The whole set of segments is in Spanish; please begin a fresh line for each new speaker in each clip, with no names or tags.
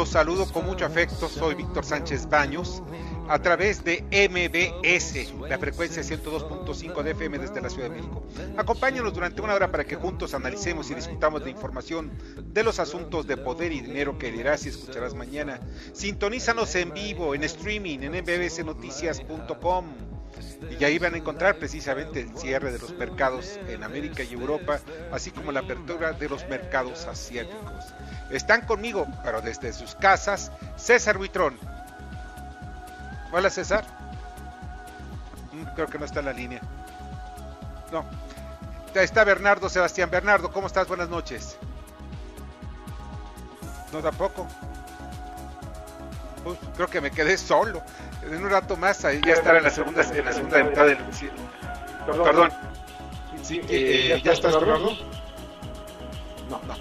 Los saludo con mucho afecto. Soy Víctor Sánchez Baños a través de MBS, la frecuencia 102.5 de FM desde la Ciudad de México. Acompáñanos durante una hora para que juntos analicemos y discutamos de información de los asuntos de poder y dinero que dirás y escucharás mañana. Sintonízanos en vivo, en streaming, en mbsnoticias.com. Y ahí van a encontrar precisamente el cierre de los mercados en América y Europa, así como la apertura de los mercados asiáticos. Están conmigo, pero desde sus casas, César Buitrón. Hola César. Mm, Creo que no está en la línea. No. Está Bernardo Sebastián. Bernardo, ¿cómo estás? Buenas noches. No, tampoco. Pues, creo que me quedé solo. En un rato más ahí ya estará en la segunda, en la segunda mitad del. sí. Perdón. Sí, eh, ¿Ya estás, Bernardo?
No.
No.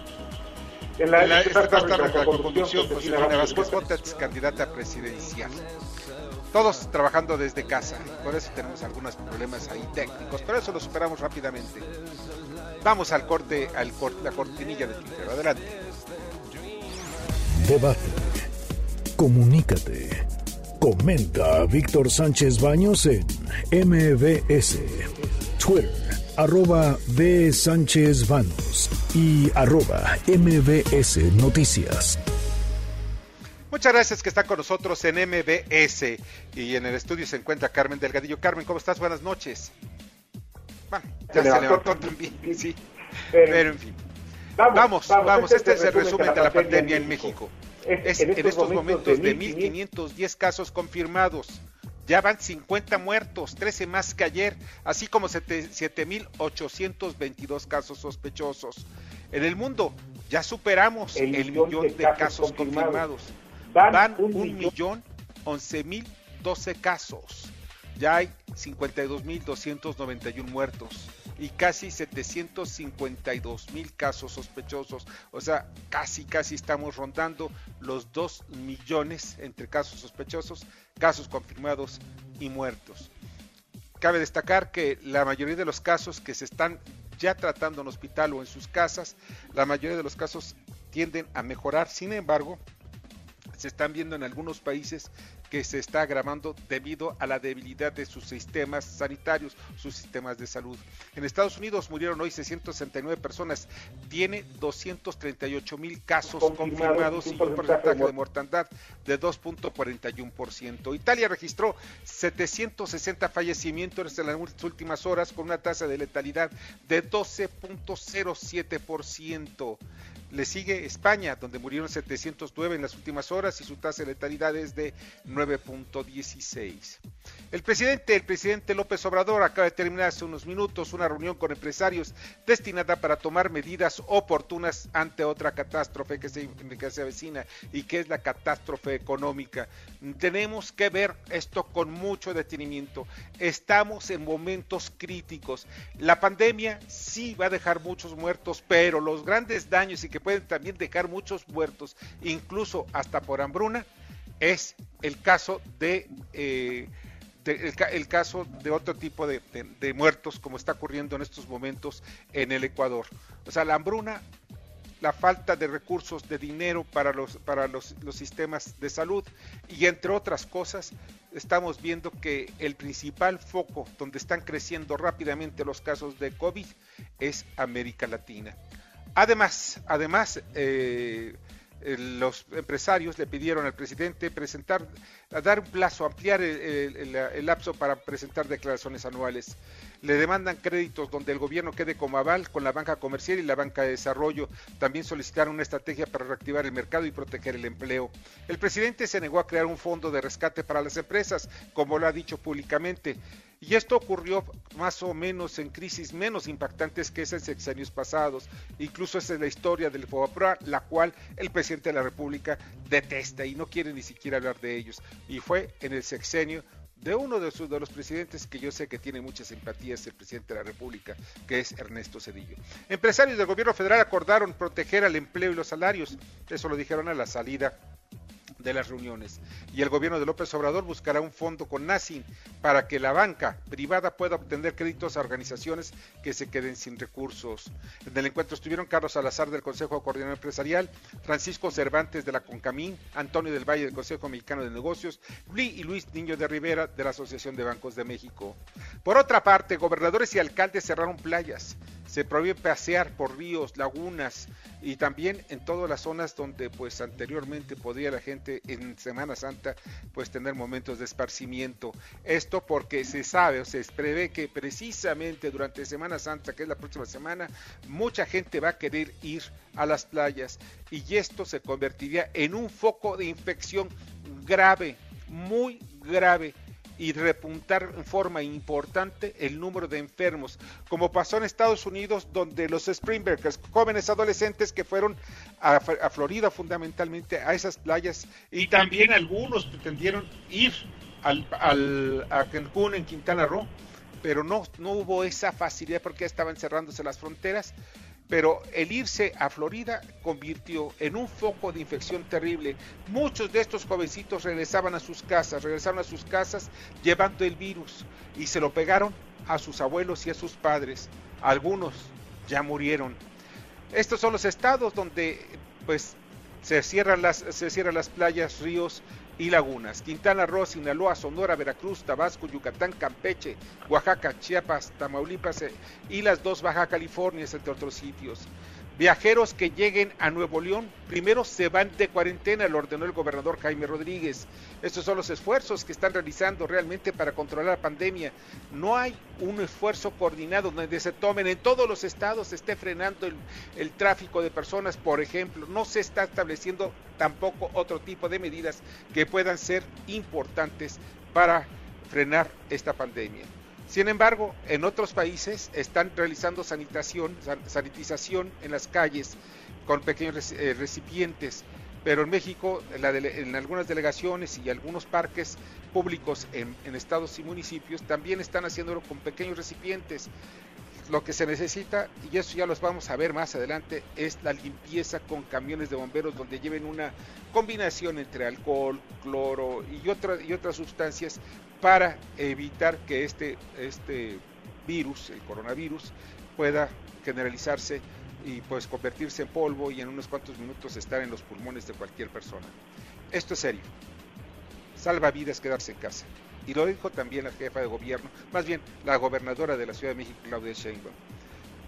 En la,
La, esta
esta
está
tarde,
la conducción Josefina Vázquez Botas, candidata presidencial. Todos trabajando desde casa, por eso tenemos algunos problemas ahí técnicos, pero eso lo superamos rápidamente. Vamos al corte, al cor- la cortinilla de Twitter. Adelante.
Debate. Comunícate. Comenta a Víctor Sánchez Baños en MBS. Twitter, arroba B. Sánchez Baños y arroba MBS Noticias.
Muchas gracias que están con nosotros en MBS y en el estudio se encuentra Carmen Delgadillo. Carmen, ¿cómo estás? Buenas noches. Bueno, ya se,
Se
levantó,
levantó
también, sí.
Pero,
Pero en fin. Vamos, vamos, este es el resumen de la pandemia en México. Es en estos momentos de 1.510 casos confirmados. Ya van 50 muertos, 13 más que ayer, así como 7.822 casos sospechosos. En el mundo ya superamos el, millón de casos confirmados. Van un millón once mil doce casos. Ya hay 52.291 muertos y casi 752 mil casos sospechosos. O sea, casi, casi estamos rondando los 2 millones entre casos sospechosos, casos confirmados y muertos. Cabe destacar que la mayoría de los casos que se están ya tratando en hospital o en sus casas, la mayoría de los casos tienden a mejorar. Sin embargo, se están viendo en algunos países que se está agravando debido a la debilidad de sus sistemas sanitarios, sus sistemas de salud. En Estados Unidos murieron hoy 669 personas, tiene 238 mil casos confirmados, y un porcentaje de mortandad de 2.41%. Italia registró 760 fallecimientos en las últimas horas con una tasa de letalidad de 12.07%. Le sigue España, donde murieron 709 en las últimas horas y su tasa de letalidad es de 9.16. El presidente, el presidente López Obrador acaba de terminar hace unos minutos una reunión con empresarios destinada para tomar medidas oportunas ante otra catástrofe que se, que se avecina y que es la catástrofe económica. Tenemos que ver esto con mucho detenimiento. Estamos en momentos críticos. La pandemia sí va a dejar muchos muertos, pero los grandes daños y que pueden también dejar muchos muertos, incluso hasta por hambruna, es el caso de, eh, el, ca- el caso de otro tipo de, de- de muertos como está ocurriendo en estos momentos en el Ecuador. O sea, la hambruna, la falta de recursos, de dinero para los, para los, los sistemas de salud y entre otras cosas, estamos viendo que el principal foco donde están creciendo rápidamente los casos de COVID es América Latina. Además, además, eh, eh, los empresarios le pidieron al presidente presentar, dar un plazo, ampliar el lapso para presentar declaraciones anuales. Le demandan créditos donde el gobierno quede como aval con la banca comercial y la banca de desarrollo. También solicitaron una estrategia para reactivar el mercado y proteger el empleo. El presidente se negó a crear un fondo de rescate para las empresas, como lo ha dicho públicamente. Y esto ocurrió más o menos en crisis menos impactantes que esas sexenios pasados. Incluso esa es la historia del FOBAPROA, la cual el presidente de la República detesta y no quiere ni siquiera hablar de ellos. Y fue en el sexenio de uno de, sus, de los presidentes que yo sé que tiene muchas simpatías, el presidente de la República, que es Ernesto Cedillo. Empresarios del gobierno federal acordaron proteger al empleo y los salarios. Eso lo dijeron a la salida de las reuniones. Y el gobierno de López Obrador buscará un fondo con NACIN para que la banca privada pueda obtener créditos a organizaciones que se queden sin recursos. En el encuentro estuvieron Carlos Salazar del Consejo de Coordinación Empresarial, Francisco Cervantes de la Concamín, Antonio del Valle del Consejo Mexicano de Negocios y Luis Niño de Rivera de la Asociación de Bancos de México. Por otra parte, gobernadores y alcaldes cerraron playas se prohíbe pasear por ríos, lagunas y también en todas las zonas donde pues anteriormente podía la gente en Semana Santa pues tener momentos de esparcimiento. Esto porque se sabe o se prevé que precisamente durante Semana Santa, que es la próxima semana, mucha gente va a querer ir a las playas y esto se convertiría en un foco de infección grave, muy grave y repuntar en forma importante el número de enfermos, como pasó en Estados Unidos, donde los Springbreakers, jóvenes adolescentes que fueron a, Florida fundamentalmente, a esas playas, y también algunos pretendieron ir al, al, a Cancún en Quintana Roo, pero no, no hubo esa facilidad porque estaban cerrándose las fronteras pero el irse a Florida convirtió en un foco de infección terrible. Muchos de estos jovencitos regresaban a sus casas, regresaron a sus casas llevando el virus y se lo pegaron a sus abuelos y a sus padres. Algunos ya murieron. Estos son los estados donde pues se cierran las, se cierran las playas, ríos y lagunas. Quintana Roo, Sinaloa, Sonora, Veracruz, Tabasco, Yucatán, Campeche, Oaxaca, Chiapas, Tamaulipas eh, y las dos Baja Californias, entre otros sitios. Viajeros que lleguen a Nuevo León primero se van de cuarentena, lo ordenó el gobernador Jaime Rodríguez. Estos son los esfuerzos que están realizando realmente para controlar la pandemia. No hay un esfuerzo coordinado donde se tomen en todos los estados, se esté frenando el, el tráfico de personas, por ejemplo. No se está estableciendo tampoco otro tipo de medidas que puedan ser importantes para frenar esta pandemia. Sin embargo, en otros países están realizando sanitación, sanitización en las calles con pequeños eh, recipientes, pero en México, en, algunas delegaciones y algunos parques públicos en, estados y municipios también están haciéndolo con pequeños recipientes. Lo que se necesita, y eso ya los vamos a ver más adelante, es la limpieza con camiones de bomberos donde lleven una combinación entre alcohol, cloro y, y otras sustancias para evitar que este, este virus, el coronavirus, pueda generalizarse y pues convertirse en polvo y en unos cuantos minutos estar en los pulmones de cualquier persona. Esto es serio. Salva vidas quedarse en casa. Y lo dijo también la jefa de gobierno, más bien la gobernadora de la Ciudad de México, Claudia Sheinbaum.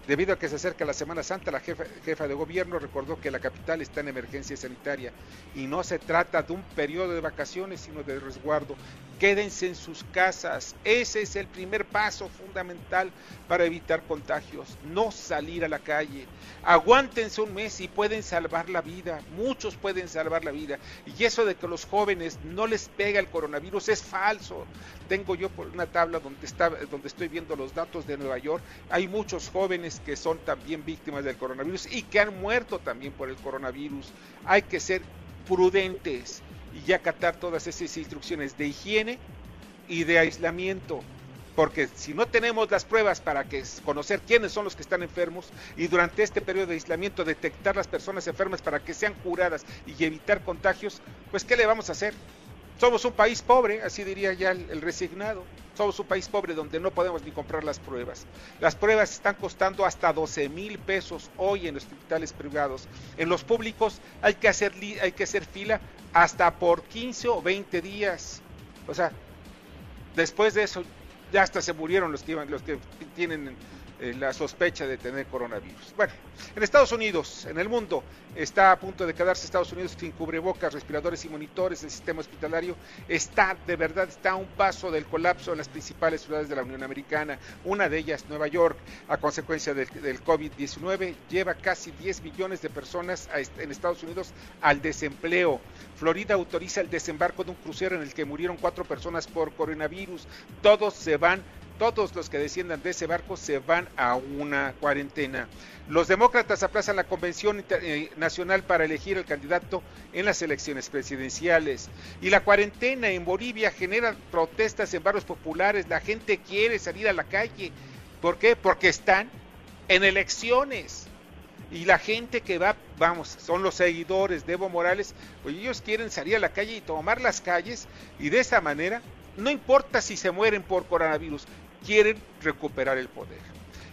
Debido a que se acerca la Semana Santa, la jefa, jefa, de gobierno recordó que la capital está en emergencia sanitaria y no se trata de un periodo de vacaciones, sino de resguardo. Quédense en sus casas. Ese es el primer paso fundamental para evitar contagios. No salir a la calle. Aguántense un mes y pueden salvar la vida. Muchos pueden salvar la vida. Y eso de que los jóvenes no les pega el coronavirus es falso. Tengo yo por una tabla donde, está, donde estoy viendo los datos de Nueva York. Hay muchos jóvenes que son también víctimas del coronavirus y que han muerto también por el coronavirus. Hay que ser prudentes y acatar todas esas instrucciones de higiene y de aislamiento. Porque si no tenemos las pruebas para conocer quiénes son los que están enfermos y durante este periodo de aislamiento detectar las personas enfermas para que sean curadas y evitar contagios, pues ¿qué le vamos a hacer? Somos un país pobre, así diría ya el, resignado. Somos un país pobre donde no podemos ni comprar las pruebas. Las pruebas están costando hasta 12 mil pesos hoy en los hospitales privados. En los públicos hay que, hacer, hay que hacer fila hasta por 15 o 20 días. O sea, después de eso ya hasta se murieron los que, iban, los que tienen eh, la sospecha de tener coronavirus. Bueno, en Estados Unidos, en el mundo, está a punto de quedarse Estados Unidos sin cubrebocas, respiradores y monitores. El sistema hospitalario está, de verdad, está a un paso del colapso en las principales ciudades de la Unión Americana. Una de ellas, Nueva York, a consecuencia del, COVID-19, lleva casi 10 millones de personas en Estados Unidos al desempleo. Florida autoriza el desembarco de un crucero en el que murieron cuatro personas por coronavirus. Todos se van todos los que desciendan de ese barco se van a una cuarentena. Los demócratas aplazan la convención eh, nacional para elegir el candidato en las elecciones presidenciales. Y la cuarentena en Bolivia genera protestas en barrios populares. La gente quiere salir a la calle. ¿Por qué? Porque están en elecciones. Y la gente que va, vamos, son los seguidores de Evo Morales, pues ellos quieren salir a la calle y tomar las calles y de esa manera no importa si se mueren por coronavirus, quieren recuperar el poder.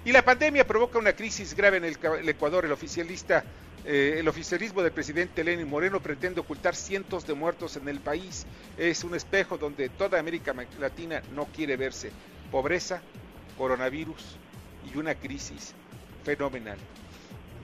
Y la pandemia provoca una crisis grave en el, Ecuador. El oficialista, eh, el oficialismo del presidente Lenin Moreno pretende ocultar cientos de muertos en el país. Es un espejo donde toda América Latina no quiere verse. Pobreza, coronavirus y una crisis fenomenal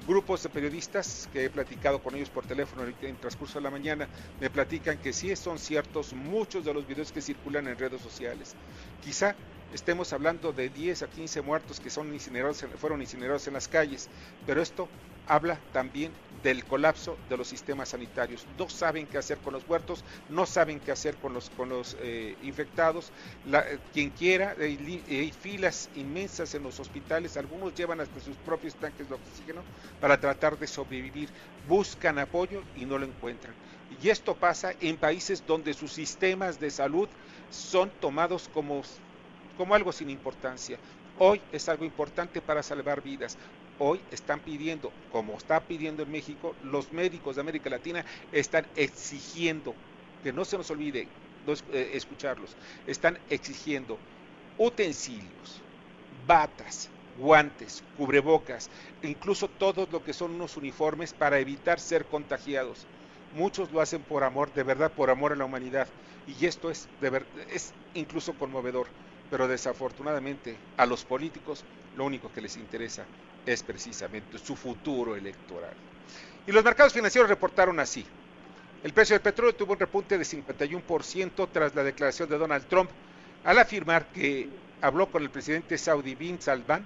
grupos de periodistas que he platicado con ellos por teléfono en transcurso de la mañana me platican que sí son ciertos muchos de los videos que circulan en redes sociales. Quizá estemos hablando de 10 a 15 muertos que son incinerados, fueron incinerados en las calles, pero esto habla también del colapso de los sistemas sanitarios. No saben qué hacer con los muertos, no saben qué hacer con los, con los eh, infectados. Eh, quien quiera, hay, filas inmensas en los hospitales, algunos llevan hasta sus propios tanques de oxígeno para tratar de sobrevivir. Buscan apoyo y no lo encuentran. Y esto pasa en países donde sus sistemas de salud son tomados como como algo sin importancia. Hoy es algo importante para salvar vidas. Hoy están pidiendo, como está pidiendo en México, los médicos de América Latina están exigiendo, que no se nos olvide eh, escucharlos, están exigiendo utensilios, batas, guantes, cubrebocas, incluso todo lo que son unos uniformes para evitar ser contagiados. Muchos lo hacen por amor, de verdad, por amor a la humanidad. Y esto es, de es incluso conmovedor pero desafortunadamente a los políticos lo único que les interesa es precisamente su futuro electoral. Y los mercados financieros reportaron así. El precio del petróleo tuvo un repunte de 51% tras la declaración de Donald Trump al afirmar que habló con el presidente saudí Bin Salman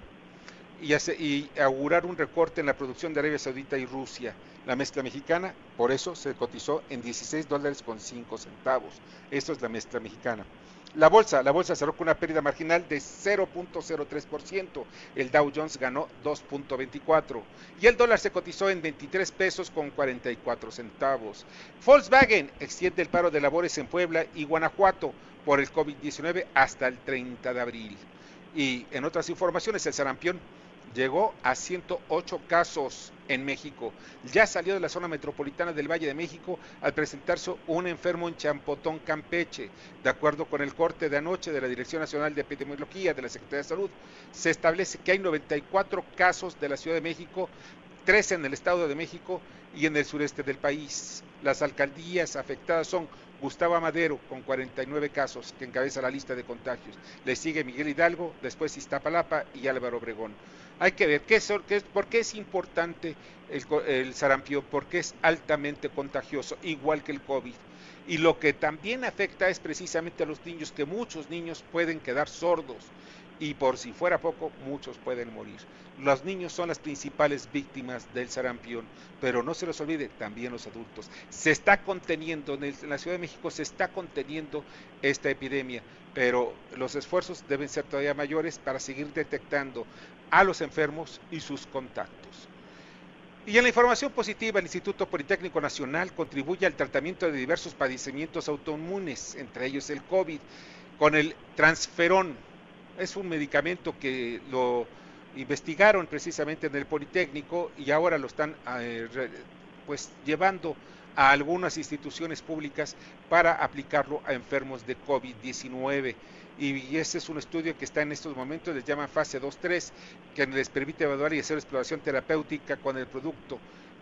y, y augurar un recorte en la producción de Arabia Saudita y Rusia. La mezcla mexicana, por eso se cotizó en 16 dólares con 5 centavos. Esto es la mezcla mexicana. La bolsa, la bolsa cerró con una pérdida marginal de 0.03%. El Dow Jones ganó 2.24 y el dólar se cotizó en 23 pesos con 44 centavos. Volkswagen extiende el paro de labores en Puebla y Guanajuato por el COVID-19 hasta el 30 de abril. Y en otras informaciones, el sarampión llegó a 108 casos en México. Ya salió de la zona metropolitana del Valle de México al presentarse un enfermo en Champotón, Campeche. De acuerdo con el corte de anoche de la Dirección Nacional de Epidemiología de la Secretaría de Salud, se establece que hay 94 casos de la Ciudad de México, 13 en el Estado de México y en el sureste del país. Las alcaldías afectadas son Gustavo Madero con 49 casos, que encabeza la lista de contagios. Le sigue Miguel Hidalgo, después Iztapalapa y Álvaro Obregón. Hay que ver qué, qué, por qué es importante el, el sarampión, porque es altamente contagioso, igual que el COVID. Y lo que también afecta es precisamente a los niños, que muchos niños pueden quedar sordos y por si fuera poco, muchos pueden morir. Los niños son las principales víctimas del sarampión, pero no se los olvide, también los adultos. Se está conteniendo, en, la Ciudad de México se está conteniendo esta epidemia, pero los esfuerzos deben ser todavía mayores para seguir detectando a los enfermos y sus contactos. Y en la información positiva, el Instituto Politécnico Nacional contribuye al tratamiento de diversos padecimientos autoinmunes, entre ellos el COVID, con el transferón, es un medicamento que lo investigaron precisamente en el Politécnico y ahora lo están eh, pues llevando a algunas instituciones públicas para aplicarlo a enfermos de COVID-19. Y, ese es un estudio que está en estos momentos, les llaman fase 2-3, que les permite evaluar y hacer exploración terapéutica con el producto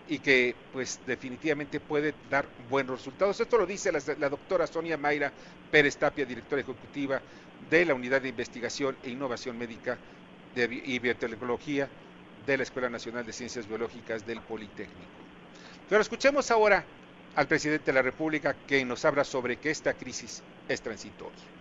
y que pues definitivamente puede dar buenos resultados. Esto lo dice la, doctora Sonia Mayra Pérez Tapia, directora ejecutiva de la Unidad de Investigación e Innovación Médica y Biotecnología de la Escuela Nacional de Ciencias Biológicas del Politécnico. Pero escuchemos ahora al presidente de la República que nos habla sobre que esta crisis es transitoria.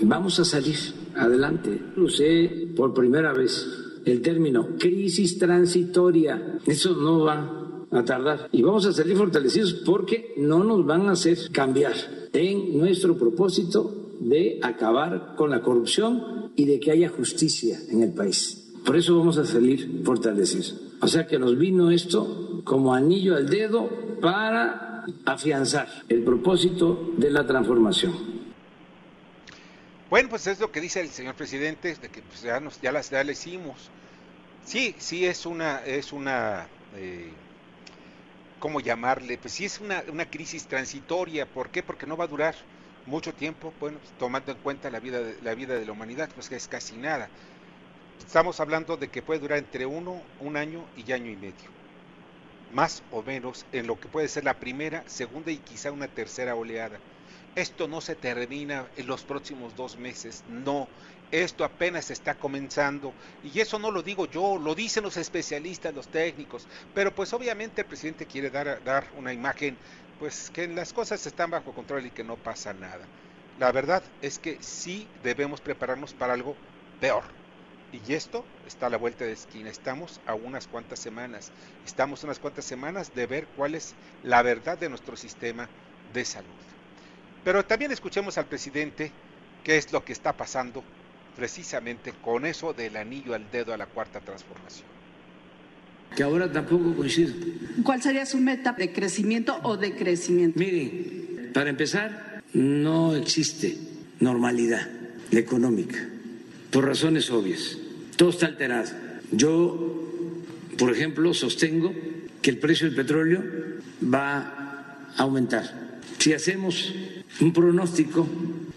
Vamos a salir adelante. Usé por primera vez el término crisis transitoria. Eso no va a tardar. Y vamos a salir fortalecidos porque no nos van a hacer cambiar en nuestro propósito de acabar con la corrupción y de que haya justicia en el país. Por eso vamos a salir fortalecidos. O sea que nos vino esto como anillo al dedo para afianzar el propósito de la transformación.
Bueno, pues es lo que dice el señor presidente, de que pues ya, nos, ya las ya le hicimos. Sí, sí es una, es una eh, ¿cómo llamarle? Pues sí es una, una, crisis transitoria. ¿Por qué? Porque no va a durar mucho tiempo, bueno, tomando en cuenta la vida, de, la vida de la humanidad, pues que es casi nada. Estamos hablando de que puede durar entre uno, un año y año y medio. Más o menos en lo que puede ser la primera, segunda y quizá una tercera oleada. Esto no se termina en los próximos dos meses, no. Esto apenas está comenzando. Y eso no lo digo yo, lo dicen los especialistas, los técnicos. Pero pues obviamente el presidente quiere dar, una imagen, pues que las cosas están bajo control y que no pasa nada. La verdad es que sí debemos prepararnos para algo peor. Y esto está a la vuelta de esquina. Estamos a unas cuantas semanas. Estamos unas cuantas semanas de ver cuál es la verdad de nuestro sistema de salud. Pero también escuchemos al presidente qué es lo que está pasando precisamente con eso del anillo al dedo a la cuarta transformación.
Que ahora tampoco coincide.
¿Cuál sería su meta de crecimiento o de crecimiento?
Miren, para empezar, no existe normalidad económica, por razones obvias. Todo está alterado. Yo, por ejemplo, sostengo que el precio del petróleo va a aumentar. Si hacemos un pronóstico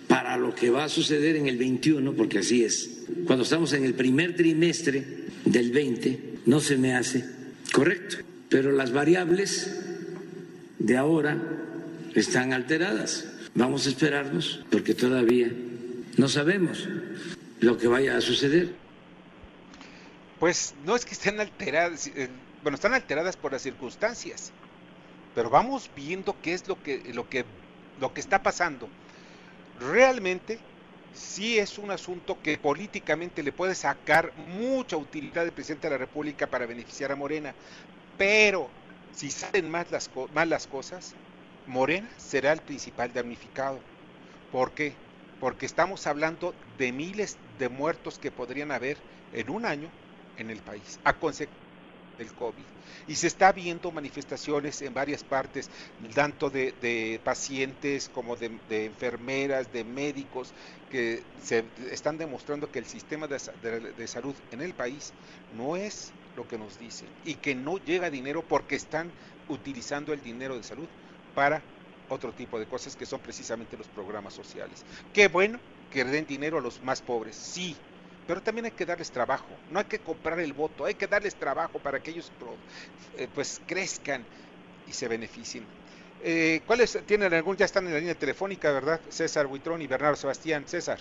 para lo que va a suceder en el 21, porque así es. Cuando estamos en el primer trimestre del 20, no se me hace correcto. Pero las variables de ahora están alteradas. Vamos a esperarnos porque todavía no sabemos lo que vaya a suceder.
Pues no es que estén alteradas, eh, bueno, están alteradas por las circunstancias, pero vamos viendo qué es lo que, lo que lo que está pasando, realmente sí es un asunto que políticamente le puede sacar mucha utilidad al presidente de la República para beneficiar a Morena, pero si salen más las, mal las cosas, Morena será el principal damnificado. ¿Por qué? Porque estamos hablando de miles de muertos que podrían haber en un año en el país, a consecuencia del COVID. Y se está viendo manifestaciones en varias partes, tanto de, pacientes como de, enfermeras, de médicos, que se están demostrando que el sistema de, de salud en el país no es lo que nos dicen y que no llega dinero porque están utilizando el dinero de salud para otro tipo de cosas que son precisamente los programas sociales. Qué bueno que den dinero a los más pobres, sí, pero también hay que darles trabajo, no hay que comprar el voto, hay que darles trabajo para que ellos eh, pues crezcan y se beneficien. Eh, ¿Cuáles tienen algún? Ya están en la línea telefónica, ¿verdad? César Buitrón y Bernardo Sebastián. César.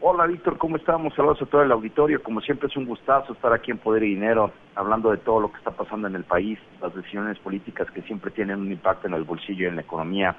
Hola Víctor, ¿cómo estamos? Saludos a todo el auditorio. Como siempre es un gustazo estar aquí en Poder y Dinero, hablando de todo lo que está pasando en el país, las decisiones políticas que siempre tienen un impacto en el bolsillo y en la economía.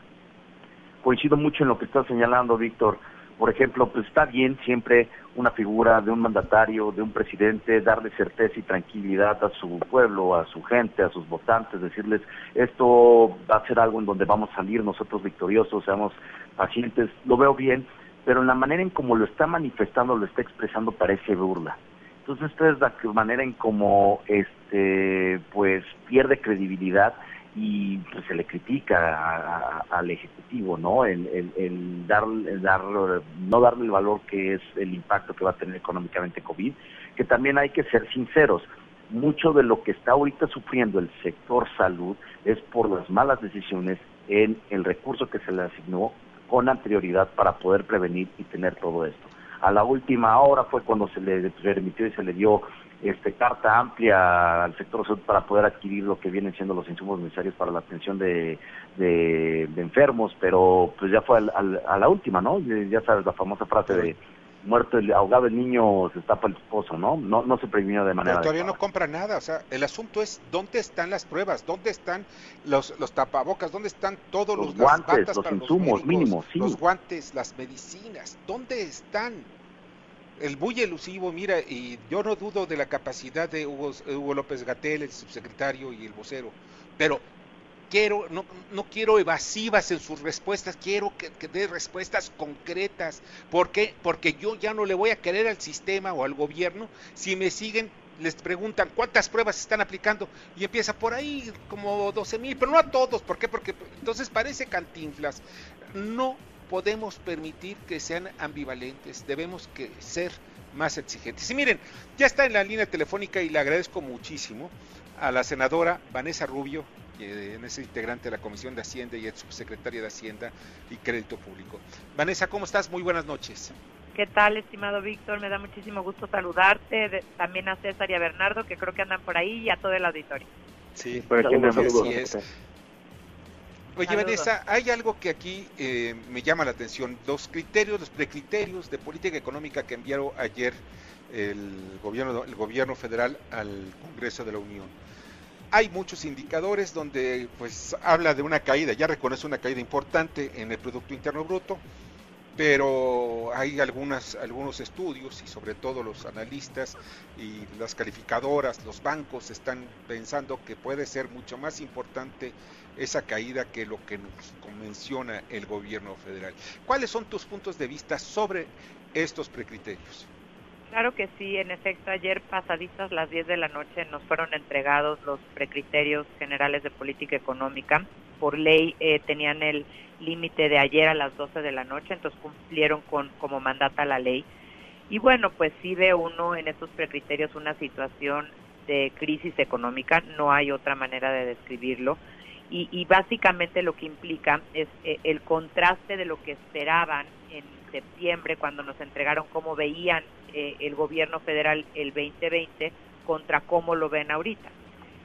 Coincido mucho en lo que está señalando Víctor por ejemplo, pues está bien siempre una figura de un mandatario, de un presidente, darle certeza y tranquilidad a su pueblo, a su gente, a sus votantes, decirles, esto va a ser algo en donde vamos a salir nosotros victoriosos, seamos pacientes, lo veo bien, pero en la manera en cómo lo está manifestando, lo está expresando, parece burla. Entonces, esta es la manera en cómo este, pues pierde credibilidad y pues, se le critica al ejecutivo no el, el, dar, dar no darle el valor que es el impacto que va a tener económicamente covid que también hay que ser sinceros mucho de lo que está ahorita sufriendo el sector salud es por las malas decisiones en el recurso que se le asignó con anterioridad para poder prevenir y tener todo esto. A la última hora fue cuando se le permitió y se le dio este, carta amplia al sector salud para poder adquirir lo que vienen siendo los insumos necesarios para la atención de, de, enfermos, pero pues ya fue a la última, ¿no? Ya sabes la famosa frase de muerto el ahogado el niño se tapa el esposo, ¿no? No no se previno de manera
Pero todavía no
adecuada.
compra nada, o sea, el asunto es dónde están las pruebas, dónde están los, los tapabocas, dónde están todos
Los
los,
guantes, los
para
insumos
los médicos,
mínimos, sí.
los guantes, las medicinas, ¿dónde están? El muy elusivo, mira, y yo no dudo de la capacidad de Hugo, Hugo López Gatel, el subsecretario y el vocero, pero quiero, no, no quiero evasivas en sus respuestas, quiero que, que dé respuestas concretas. ¿Por qué? Porque yo ya no le voy a querer al sistema o al gobierno si me siguen, les preguntan cuántas pruebas están aplicando y empieza por ahí como 12 mil, pero no a todos. ¿Por qué? Porque entonces parece cantinflas. No podemos permitir que sean ambivalentes, debemos que ser más exigentes. Y miren, ya está en la línea telefónica y le agradezco muchísimo a la senadora Vanessa Rubio, que es integrante de la Comisión de Hacienda y es subsecretaria de Hacienda y Crédito Público. Vanessa, ¿cómo estás? Muy buenas noches.
¿Qué tal, estimado Víctor? Me da muchísimo gusto saludarte, de- también a César y a Bernardo, que creo que andan por ahí, y a todo el auditorio.
Sí,
Por aquí andamos.
así es. Oye,
Saludos.
Vanessa, hay algo que aquí eh, me llama la atención. Los criterios, los precriterios de política económica que enviaron ayer el gobierno, el gobierno federal al Congreso de la Unión. Hay muchos indicadores donde pues habla de una caída, ya reconoce una caída importante en el Producto Interno Bruto, pero hay algunas, algunos estudios y sobre todo los analistas y las calificadoras, los bancos están pensando que puede ser mucho más importante esa caída que lo que nos menciona el gobierno federal. ¿Cuáles son tus puntos de vista sobre estos precriterios?
Claro que sí, en efecto, ayer pasaditas las 10 de la noche nos fueron entregados los precriterios generales de política económica. Por ley eh, tenían el límite de ayer a las 12 de la noche, entonces cumplieron con como mandata la ley. Y bueno, pues sí ve uno en estos precriterios una situación de crisis económica, no hay otra manera de describirlo. Y, y básicamente lo que implica es eh, el contraste de lo que esperaban en septiembre cuando nos entregaron cómo veían eh, el gobierno federal el 2020 contra cómo lo ven ahorita.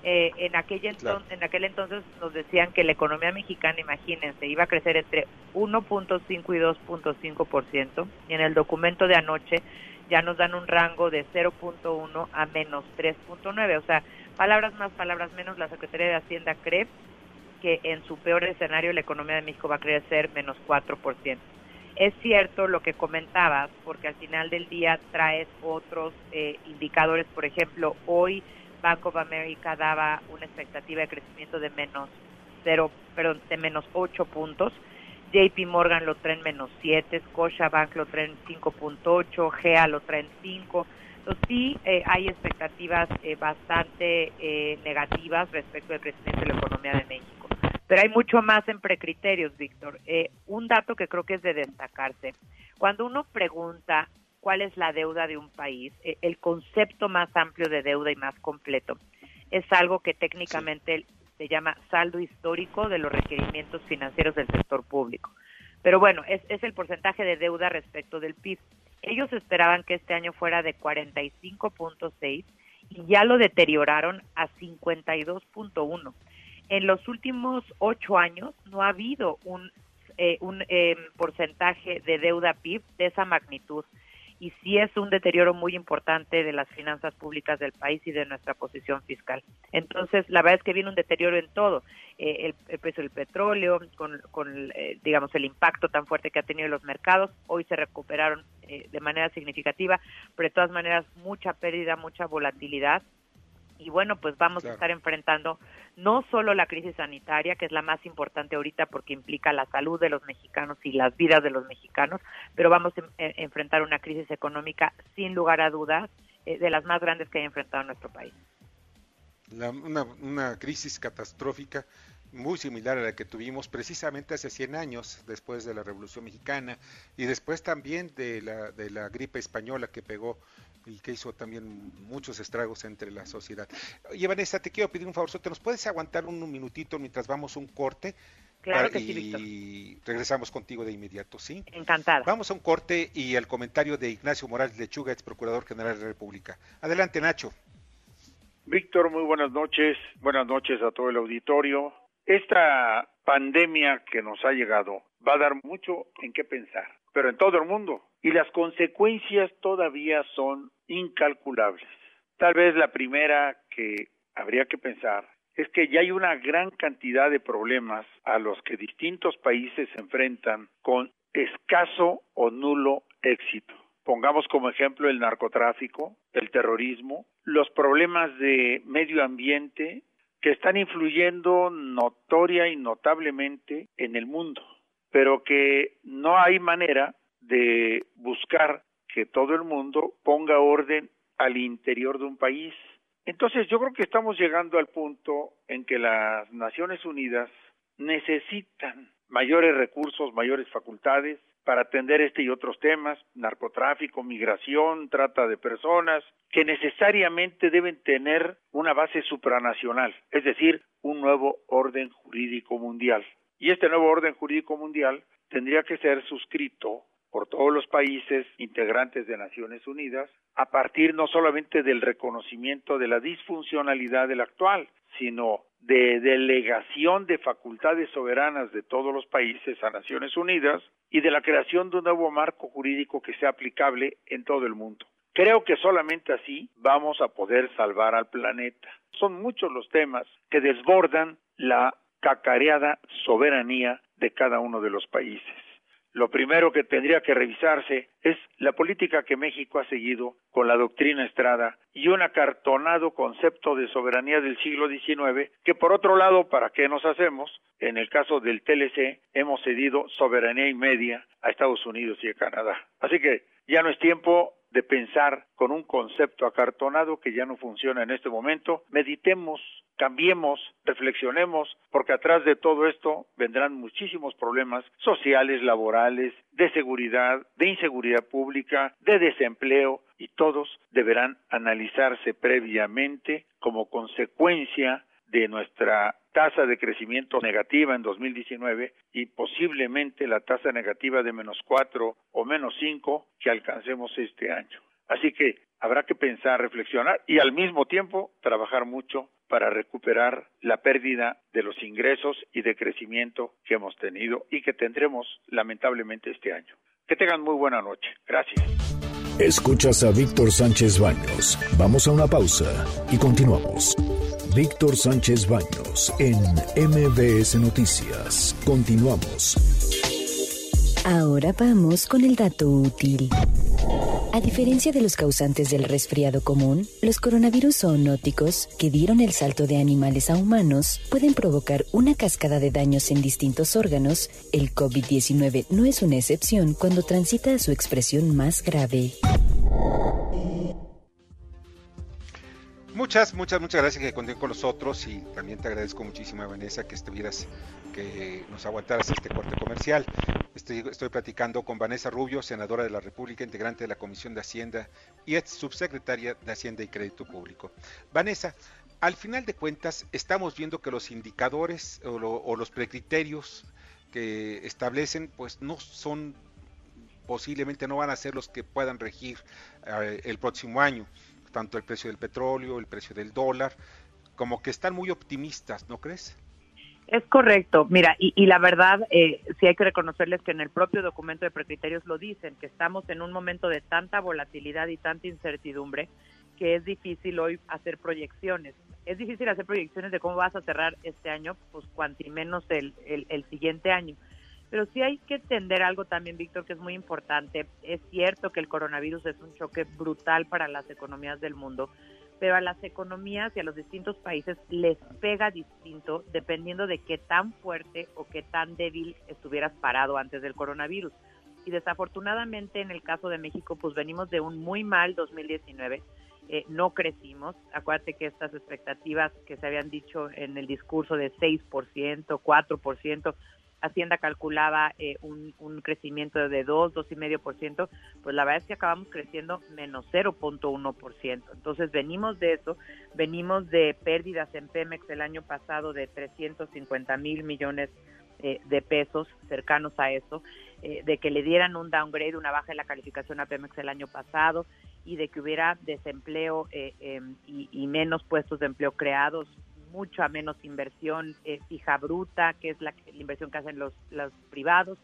Eh, en, aquel enton-
Claro.
en aquel entonces nos decían que la economía mexicana, imagínense, iba a crecer entre 1.5 y 2.5%, y en el documento de anoche ya nos dan un rango de 0.1 a menos 3.9, o sea, palabras más, palabras menos, la Secretaría de Hacienda cree que en su peor escenario la economía de México va a crecer menos 4%. Es cierto lo que comentabas, porque al final del día traes otros eh, indicadores. Por ejemplo, hoy Bank of America daba una expectativa de crecimiento de menos cero, perdón, de menos 8 puntos. JP Morgan lo traen menos 7, Scotiabank lo traen 5.8, GEA lo traen 5. Entonces sí eh, hay expectativas eh, bastante eh, negativas respecto al crecimiento de la economía de México. Pero hay mucho más en precriterios, Víctor. Eh, un dato que creo que es de destacarse. Cuando uno pregunta cuál es la deuda de un país, eh, el concepto más amplio de deuda y más completo es algo que técnicamente se llama saldo histórico de los requerimientos financieros del sector público. Pero bueno, es, es el porcentaje de deuda respecto del PIB. Ellos esperaban que este año fuera de 45.6 y ya lo deterioraron a 52.1. En los últimos ocho años no ha habido un, eh, un eh, porcentaje de deuda PIB de esa magnitud y sí es un deterioro muy importante de las finanzas públicas del país y de nuestra posición fiscal. Entonces, la verdad es que viene un deterioro en todo. Eh, el, el, precio del petróleo, con, con eh, digamos, el impacto tan fuerte que ha tenido en los mercados, hoy se recuperaron eh, de manera significativa, pero de todas maneras mucha pérdida, mucha volatilidad y bueno, pues vamos claro. a estar enfrentando no solo la crisis sanitaria, que es la más importante ahorita porque implica la salud de los mexicanos y las vidas de los mexicanos, pero vamos a en, enfrentar una crisis económica sin lugar a dudas eh, de las más grandes que haya enfrentado nuestro país.
La, una, una crisis catastrófica muy similar a la que tuvimos precisamente hace 100 años, después de la Revolución Mexicana y después también de la, de la gripe española que pegó y que hizo también muchos estragos entre la sociedad. Oye, Vanessa, te quiero pedir un favor, ¿te nos puedes aguantar un minutito mientras vamos a un corte?
Claro que
y
sí, Víctor.
Y regresamos contigo de inmediato, ¿sí?
Encantada.
Vamos a un corte y el comentario de Ignacio Morales Lechuga, ex procurador general de la República. Adelante, Nacho.
Víctor, muy buenas noches. Buenas noches a todo el auditorio. Esta pandemia que nos ha llegado va a dar mucho en qué pensar. Pero en todo el mundo. Y las consecuencias todavía son incalculables. Tal vez la primera que habría que pensar es que ya hay una gran cantidad de problemas a los que distintos países se enfrentan con escaso o nulo éxito. Pongamos como ejemplo el narcotráfico, el terrorismo, los problemas de medio ambiente que están influyendo notoria y notablemente en el mundo, pero que no hay manera de buscar que todo el mundo ponga orden al interior de un país. Entonces yo creo que estamos llegando al punto en que las Naciones Unidas necesitan mayores recursos, mayores facultades, para atender este y otros temas, narcotráfico, migración, trata de personas, que necesariamente deben tener una base supranacional, es decir, un nuevo orden jurídico mundial. Y este nuevo orden jurídico mundial tendría que ser suscrito por todos los países integrantes de Naciones Unidas a partir no solamente del reconocimiento de la disfuncionalidad del actual, sino de delegación de facultades soberanas de todos los países a Naciones Unidas y de la creación de un nuevo marco jurídico que sea aplicable en todo el mundo. Creo que solamente así vamos a poder salvar al planeta. Son muchos los temas que desbordan la cacareada soberanía de cada uno de los países lo primero que tendría que revisarse es la política que México ha seguido con la doctrina Estrada y un acartonado concepto de soberanía del siglo XIX que por otro lado, ¿para qué nos hacemos? En el caso del TLC hemos cedido soberanía y media a Estados Unidos y a Canadá. Así que ya no es tiempo de pensar con un concepto acartonado que ya no funciona en este momento. Meditemos, cambiemos, reflexionemos, porque atrás de todo esto vendrán muchísimos problemas sociales, laborales, de seguridad, de inseguridad pública, de desempleo, y todos deberán analizarse previamente como consecuencia de nuestra tasa de crecimiento negativa en 2019 y posiblemente la tasa negativa de menos cuatro o menos cinco que alcancemos este año. Así que habrá que pensar, reflexionar y al mismo tiempo trabajar mucho para recuperar la pérdida de los ingresos y de crecimiento que hemos tenido y que tendremos lamentablemente este año. Que tengan muy buena noche. Gracias.
Escuchas a Víctor Sánchez Baños. Vamos a una pausa y continuamos. Víctor Sánchez Baños en MBS Noticias. Continuamos.
Ahora vamos con el dato útil. A diferencia de los causantes del resfriado común, los coronavirus zoonóticos, que dieron el salto de animales a humanos, pueden provocar una cascada de daños en distintos órganos. El COVID-19 no es una excepción cuando transita a su expresión más grave.
Muchas, muchas, muchas gracias que conté con nosotros y también te agradezco muchísimo, Vanessa, que estuvieras, que nos aguantaras este corte comercial. Estoy, estoy platicando con Vanessa Rubio, senadora de la República, integrante de la Comisión de Hacienda y ex subsecretaria de Hacienda y Crédito Público. Vanessa, al final de cuentas, estamos viendo que los indicadores o, los precriterios que establecen, pues no son, posiblemente no van a ser los que puedan regir eh, el próximo año tanto el precio del petróleo, el precio del dólar, como que están muy optimistas, ¿no crees?
Es correcto, mira, y, la verdad, eh, sí hay que reconocerles que en el propio documento de precriterios lo dicen, que estamos en un momento de tanta volatilidad y tanta incertidumbre que es difícil hoy hacer proyecciones. Es difícil hacer proyecciones de cómo vas a cerrar este año, pues cuanti menos el, el, el siguiente año. Pero sí hay que entender algo también, Víctor, que es muy importante. Es cierto que el coronavirus es un choque brutal para las economías del mundo, pero a las economías y a los distintos países les pega distinto dependiendo de qué tan fuerte o qué tan débil estuvieras parado antes del coronavirus. Y desafortunadamente en el caso de México, pues venimos de un muy mal 2019. Eh, no crecimos. Acuérdate que estas expectativas que se habían dicho en el discurso de 6%, 4%, Hacienda calculaba eh, un, crecimiento de 2, 2,5%, pues la verdad es que acabamos creciendo menos 0.1%. Entonces venimos de eso, venimos de pérdidas en Pemex el año pasado de 350 mil millones eh, de pesos cercanos a eso, eh, de que le dieran un downgrade, una baja en la calificación a Pemex el año pasado y de que hubiera desempleo em, y, y menos puestos de empleo creados mucha menos inversión eh, fija bruta, que es la, inversión que hacen los, privados.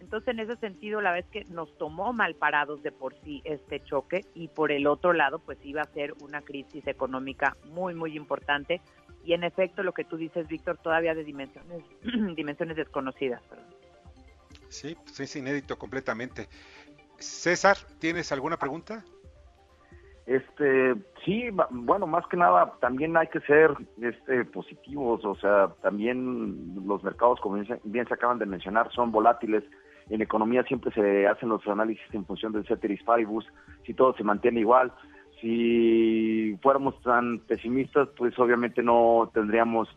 Entonces, en ese sentido, la vez que nos tomó mal parados de por sí este choque y por el otro lado, pues iba a ser una crisis económica muy, muy importante y en efecto lo que tú dices, Víctor, todavía de dimensiones, dimensiones desconocidas.
Sí, es inédito completamente. César, ¿tienes alguna pregunta?
Este, sí, bueno, más que nada también hay que ser este, positivos, o sea, también los mercados, como bien se acaban de mencionar, son volátiles. En economía siempre se hacen los análisis en función del ceteris paribus, si todo se mantiene igual. Si fuéramos tan pesimistas, pues obviamente no tendríamos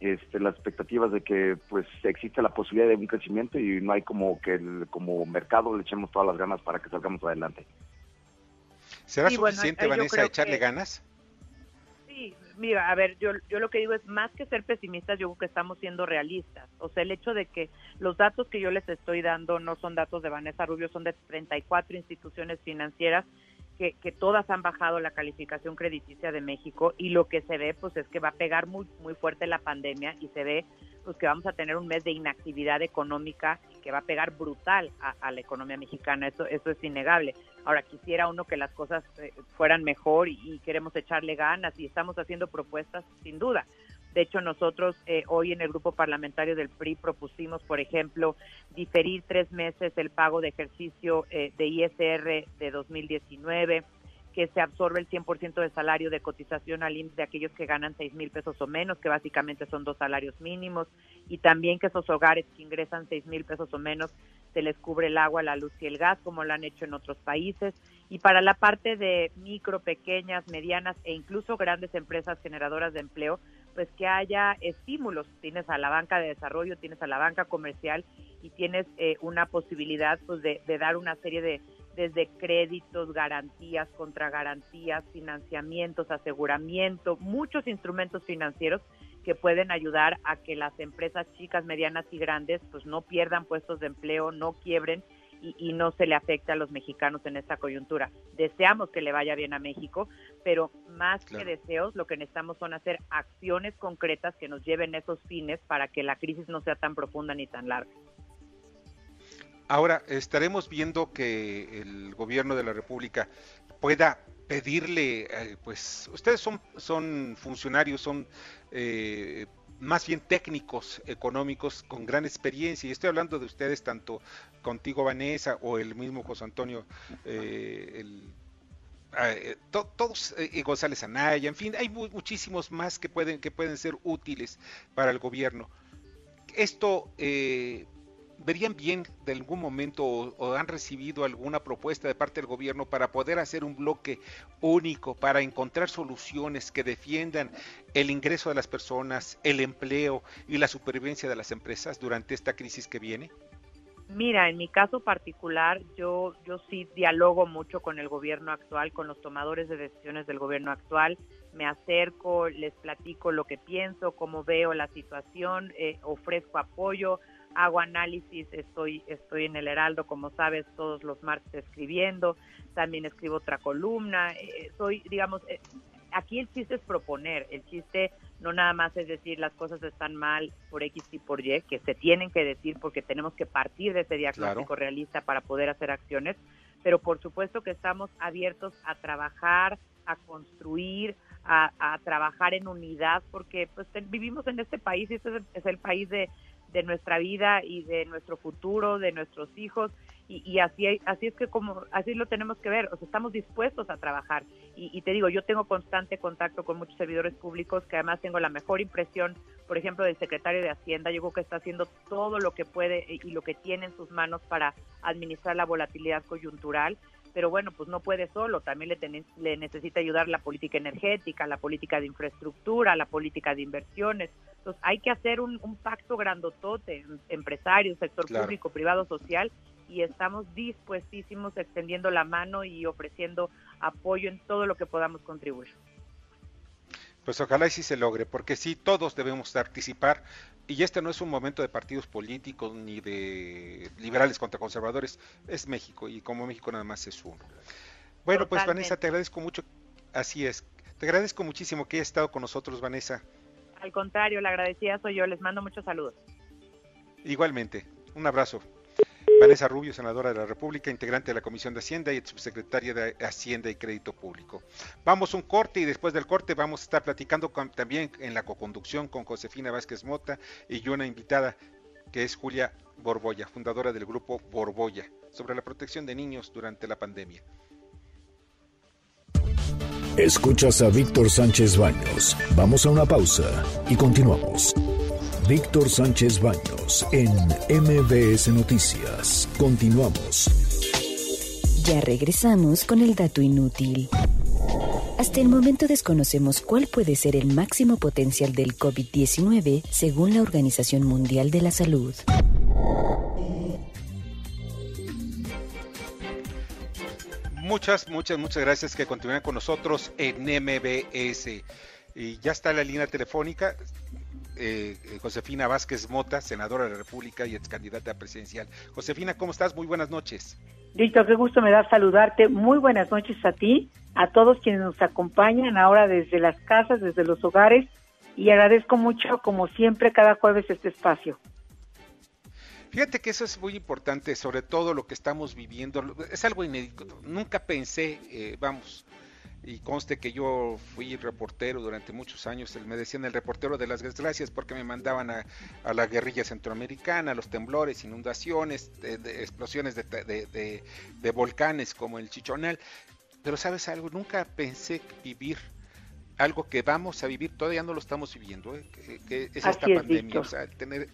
este, las expectativas de que pues existe la posibilidad de un crecimiento y no hay como que el, como mercado le echemos todas las ganas para que salgamos adelante.
¿Será suficiente, Vanessa, echarle ganas?
Sí, mira, a ver, yo, yo lo que digo es más que ser pesimistas, yo creo que estamos siendo realistas. O sea, el hecho de que los datos que yo les estoy dando no son datos de Vanessa Rubio, son de 34 instituciones financieras que, que, todas han bajado la calificación crediticia de México y lo que se ve pues es que va a pegar muy muy fuerte la pandemia y se ve pues que vamos a tener un mes de inactividad económica que va a pegar brutal a, la economía mexicana. Eso eso es innegable. Ahora quisiera uno que las cosas eh, fueran mejor y, queremos echarle ganas y estamos haciendo propuestas sin duda de hecho, nosotros eh, hoy en el grupo parlamentario del PRI propusimos, por ejemplo, diferir tres meses el pago de ejercicio eh, de ISR de 2019, que se absorbe el 100% de salario de cotización al IMSS de aquellos que ganan 6 mil pesos o menos, que básicamente son dos salarios mínimos, y también que esos hogares que ingresan 6 mil pesos o menos se les cubre el agua, la luz y el gas, como lo han hecho en otros países. Y para la parte de micro, pequeñas, medianas e incluso grandes empresas generadoras de empleo, pues que haya estímulos. Tienes a la banca de desarrollo, tienes a la banca comercial y tienes eh, una posibilidad pues de, dar una serie de desde créditos, garantías, contragarantías, financiamientos, aseguramiento, muchos instrumentos financieros que pueden ayudar a que las empresas chicas, medianas y grandes pues no pierdan puestos de empleo, no quiebren y, no se le afecte a los mexicanos en esta coyuntura. Deseamos que le vaya bien a México, pero más que deseos, lo que necesitamos son hacer acciones concretas que nos lleven a esos fines para que la crisis no sea tan profunda ni tan larga.
Ahora, estaremos viendo que el gobierno de la República pueda pedirle, eh, pues ustedes son, son funcionarios, son eh, más bien técnicos económicos con gran experiencia, y estoy hablando de ustedes tanto contigo Vanessa o el mismo José Antonio, eh, ah, eh, todos, eh, González Anaya, en fin, hay muchísimos más que pueden, que pueden ser útiles para el gobierno. Esto verían bien de algún momento o, han recibido alguna propuesta de parte del gobierno para poder hacer un bloque único, para encontrar soluciones que defiendan el ingreso de las personas, el empleo y la supervivencia de las empresas durante esta crisis que viene?
Mira, en mi caso particular, yo, yo sí dialogo mucho con el gobierno actual, con los tomadores de decisiones del gobierno actual. Me acerco, les platico lo que pienso, cómo veo la situación, eh, ofrezco apoyo, hago análisis, estoy, estoy en el Heraldo, como sabes, todos los martes escribiendo, también escribo otra columna, eh, soy, digamos, eh, aquí el chiste es proponer, el chiste no nada más es decir las cosas están mal por X y por Y, que se tienen que decir porque tenemos que partir de ese diagnóstico realista para poder hacer acciones, pero por supuesto que estamos abiertos a trabajar, a construir, a, a trabajar en unidad, porque pues vivimos en este país y este es el país de, de nuestra vida y de nuestro futuro, de nuestros hijos. Y, y, así así es que como así lo tenemos que ver, o sea, estamos dispuestos a trabajar. Y, y, te digo, yo tengo constante contacto con muchos servidores públicos que además tengo la mejor impresión, por ejemplo, del secretario de Hacienda, yo creo que está haciendo todo lo que puede y lo que tiene en sus manos para administrar la volatilidad coyuntural. Pero bueno, pues no puede solo, también le, le necesita ayudar la política energética, la política de infraestructura, la política de inversiones. Hay que hacer un, pacto grandotote, empresarios, sector público, privado, social, y estamos dispuestísimos extendiendo la mano y ofreciendo apoyo en todo lo que podamos contribuir.
Pues ojalá y sí se logre, porque sí, todos debemos participar y este no es un momento de partidos políticos ni de liberales contra conservadores, es México y como México nada más es uno. Bueno, pues Vanessa, te agradezco mucho, así es, te agradezco muchísimo que hayas estado con nosotros, Vanessa.
Al contrario, la agradecida soy yo, les mando muchos saludos.
Igualmente, un abrazo. Vanessa Rubio, senadora de la República, integrante de la Comisión de Hacienda y subsecretaria de Hacienda y Crédito Público. Vamos un corte y después del corte vamos a estar platicando también en la coconducción con Josefina Vázquez Mota y una invitada que es Julia Borboya, fundadora del grupo Borboya, sobre la protección de niños durante la pandemia.
Escuchas a Víctor Sánchez Baños. Vamos a una pausa y continuamos. Víctor Sánchez Baños en MBS Noticias. Continuamos.
Ya regresamos con el dato inútil. Hasta el momento desconocemos cuál puede ser el máximo potencial del COVID-19 según la Organización Mundial de la Salud.
Muchas, muchas, muchas gracias que continúen con nosotros en MBS. Y ya está la línea telefónica. Eh, eh, Josefina Vázquez Mota, senadora de la República y ex candidata presidencial. Josefina, ¿cómo estás? Muy buenas noches.
Víctor, qué gusto me da saludarte. Muy buenas noches a ti, a todos quienes nos acompañan ahora desde las casas, desde los hogares, y agradezco mucho, como siempre, cada jueves este espacio.
Fíjate que eso es muy importante, sobre todo lo que estamos viviendo. Es algo inédito. Nunca pensé, eh, vamos, y conste que yo fui reportero durante muchos años, me decían el reportero de las desgracias porque me mandaban a, la guerrilla centroamericana, los temblores, inundaciones, explosiones de, volcanes como el Chichonal. Pero sabes algo, nunca pensé vivir algo que vamos a vivir, todavía no lo estamos viviendo, ¿eh? que, es esta pandemia, o sea, tener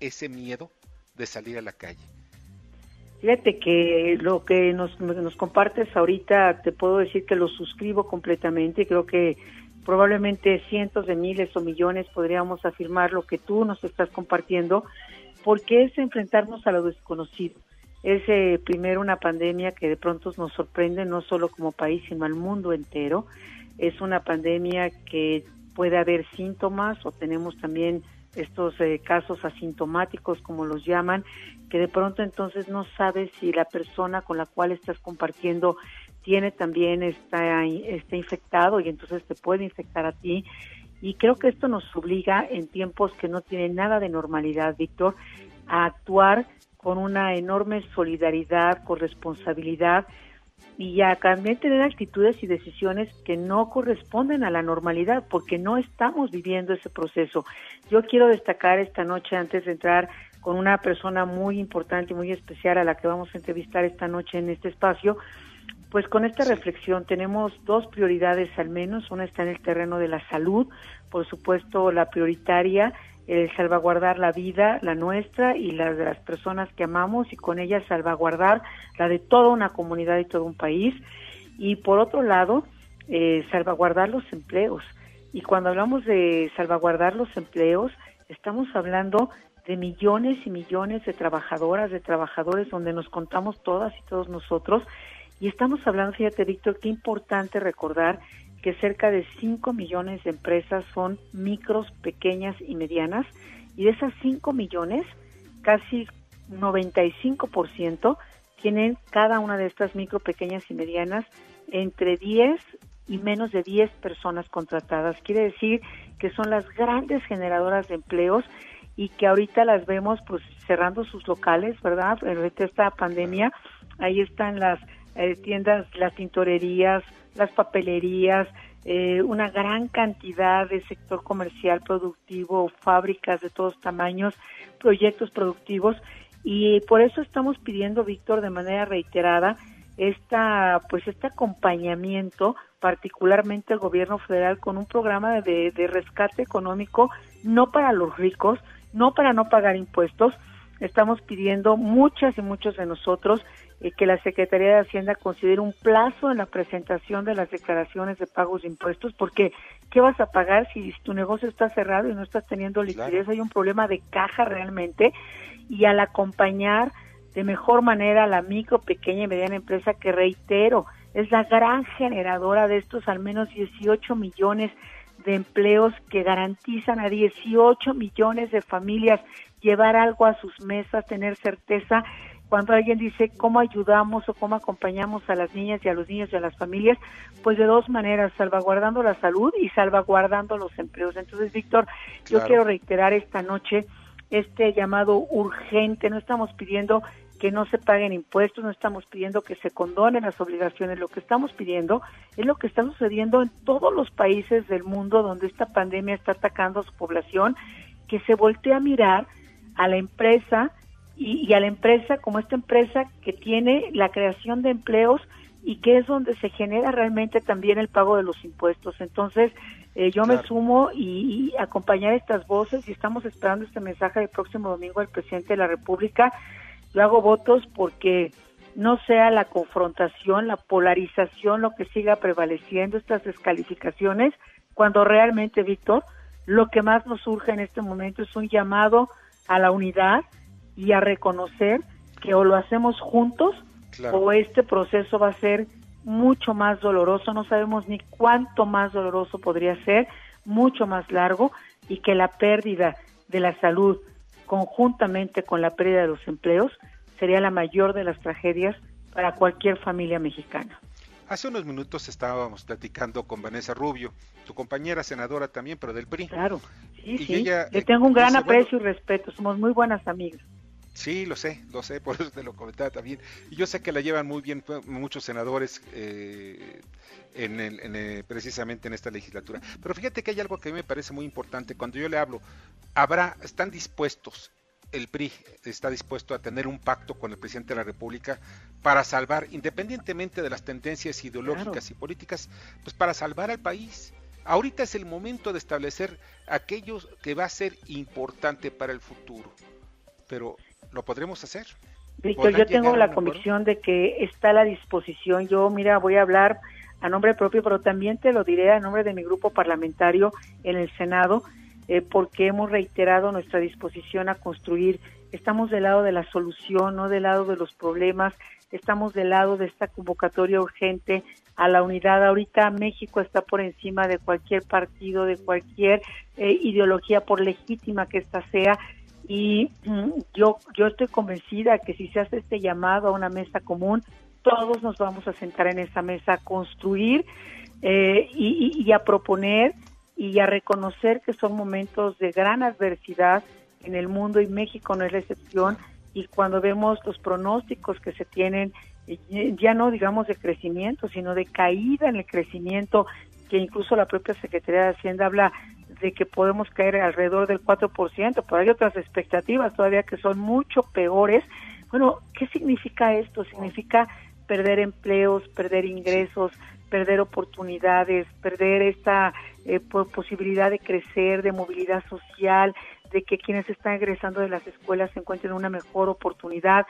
ese miedo de salir a la calle.
Fíjate que lo que nos, nos compartes ahorita, te puedo decir que lo suscribo completamente. Creo que probablemente cientos de miles o millones podríamos afirmar lo que tú nos estás compartiendo, porque es enfrentarnos a lo desconocido. Es eh, primero una pandemia que de pronto nos sorprende no solo como país, sino al mundo entero. Es una pandemia que puede haber síntomas o tenemos también estos eh, casos asintomáticos, como los llaman, que de pronto entonces no sabes si la persona con la cual estás compartiendo tiene también está, está infectado y entonces te puede infectar a ti. Y creo que esto nos obliga en tiempos que no tienen nada de normalidad, Víctor, a actuar con una enorme solidaridad, con responsabilidad y a también tener actitudes y decisiones que no corresponden a la normalidad porque no estamos viviendo ese proceso. Yo quiero destacar esta noche antes de entrar con una persona muy importante y muy especial a la que vamos a entrevistar esta noche en este espacio, pues con esta reflexión tenemos dos prioridades al menos, una está en el terreno de la salud, por supuesto la prioritaria el salvaguardar la vida, la nuestra y la de las personas que amamos y con ella salvaguardar la de toda una comunidad y todo un país. Y por otro lado, eh, salvaguardar los empleos. Y cuando hablamos de salvaguardar los empleos, estamos hablando de millones y millones de trabajadoras, de trabajadores donde nos contamos todas y todos nosotros. Y estamos hablando, fíjate Víctor, qué importante recordar que cerca de 5 millones de empresas son micros, pequeñas y medianas, y de esas 5 millones, casi 95% tienen cada una de estas micro, pequeñas y medianas entre 10 y menos de 10 personas contratadas. Quiere decir que son las grandes generadoras de empleos y que ahorita las vemos pues cerrando sus locales, ¿verdad? En esta pandemia, ahí están las eh, tiendas, las tintorerías, las papelerías, eh, una gran cantidad de sector comercial productivo, fábricas de todos tamaños, proyectos productivos y por eso estamos pidiendo, Víctor, de manera reiterada esta, pues este acompañamiento, particularmente el gobierno federal, con un programa de, de rescate económico, no para los ricos, no para no pagar impuestos. Estamos pidiendo muchas y muchos de nosotros eh, que la Secretaría de Hacienda considere un plazo en la presentación de las declaraciones de pagos de impuestos, porque ¿qué vas a pagar si tu negocio está cerrado y no estás teniendo liquidez? Hay un problema de caja realmente y al acompañar de mejor manera a la micro, pequeña y mediana empresa que reitero, es la gran generadora de estos al menos 18 millones de empleos que garantizan a 18 millones de familias llevar algo a sus mesas, tener certeza cuando alguien dice cómo ayudamos o cómo acompañamos a las niñas y a los niños y a las familias, pues de dos maneras, salvaguardando la salud y salvaguardando los empleos. Entonces, Víctor, yo quiero reiterar esta noche este llamado urgente, no estamos pidiendo que no se paguen impuestos, no estamos pidiendo que se condonen las obligaciones, lo que estamos pidiendo es lo que está sucediendo en todos los países del mundo donde esta pandemia está atacando a su población, que se voltee a mirar a la empresa y, a la empresa como esta empresa que tiene la creación de empleos y que es donde se genera realmente también el pago de los impuestos. Entonces, eh, yo me sumo y, y, acompañar estas voces y estamos esperando este mensaje del próximo domingo del presidente de la República. Yo hago votos porque no sea la confrontación, la polarización lo que siga prevaleciendo, estas descalificaciones, cuando realmente, Víctor, lo que más nos surge en este momento es un llamado a la unidad y a reconocer que o lo hacemos juntos o este proceso va a ser mucho más doloroso, no sabemos ni cuánto más doloroso podría ser, mucho más largo y que la pérdida de la salud conjuntamente con la pérdida de los empleos sería la mayor de las tragedias para cualquier familia mexicana.
Hace unos minutos estábamos platicando con Vanessa Rubio, tu compañera senadora también, pero del PRI.
Claro, sí, sí. Le eh, tengo un gran aprecio y respeto, somos muy buenas amigas.
Sí, lo sé, lo sé, por eso te lo comentaba también. Y yo sé que la llevan muy bien muchos senadores eh, en el, precisamente en esta legislatura. Pero fíjate que hay algo que a mí me parece muy importante. Cuando yo le hablo, habrá, están dispuestos, el PRI está dispuesto a tener un pacto con el presidente de la República para salvar, independientemente de las tendencias ideológicas y políticas, pues para salvar al país. Ahorita es el momento de establecer aquello que va a ser importante para el futuro. Pero lo podremos hacer.
Víctor, yo tengo la convicción de que está a la disposición. Yo, mira, voy a hablar a nombre propio, pero también te lo diré a nombre de mi grupo parlamentario en el Senado, eh, porque hemos reiterado nuestra disposición a construir. Estamos del lado de la solución, no del lado de los problemas. Estamos del lado de esta convocatoria urgente a la unidad. Ahorita México está por encima de cualquier partido, de cualquier eh, ideología, por legítima que ésta sea y mm, yo yo estoy convencida que si se hace este llamado a una mesa común todos nos vamos a sentar en esa mesa a construir eh, y, a proponer y a reconocer que son momentos de gran adversidad en el mundo y México no es la excepción. Y cuando vemos los pronósticos que se tienen ya no digamos de crecimiento sino de caída en el crecimiento que incluso la propia Secretaría de Hacienda habla de que podemos caer alrededor del 4%, pero hay otras expectativas todavía que son mucho peores. Bueno, ¿qué significa esto? Significa perder empleos, perder ingresos, perder oportunidades, perder esta eh, posibilidad de crecer, de movilidad social, de que quienes están egresando de las escuelas se encuentren una mejor oportunidad.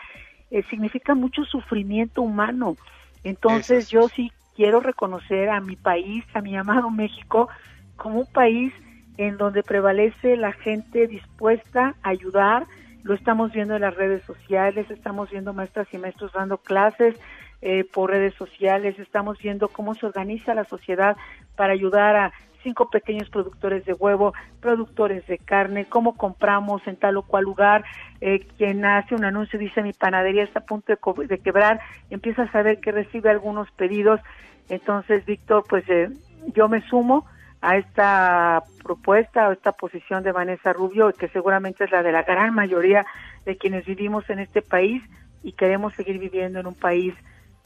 Eh, significa mucho sufrimiento humano. Entonces yo sí quiero reconocer a mi país, a mi amado México, como un país en donde prevalece la gente dispuesta a ayudar. Lo estamos viendo en las redes sociales, estamos viendo maestras y maestros dando clases eh, por redes sociales, estamos viendo cómo se organiza la sociedad para ayudar a cinco pequeños productores de huevo, productores de carne, cómo compramos en tal o cual lugar, eh, quien hace un anuncio dice mi panadería está a punto de, de, quebrar, empieza a saber que recibe algunos pedidos, entonces Víctor, pues eh, yo me sumo a esta propuesta o esta posición de Vanessa Rubio, que seguramente es la de la gran mayoría de quienes vivimos en este país y queremos seguir viviendo en un país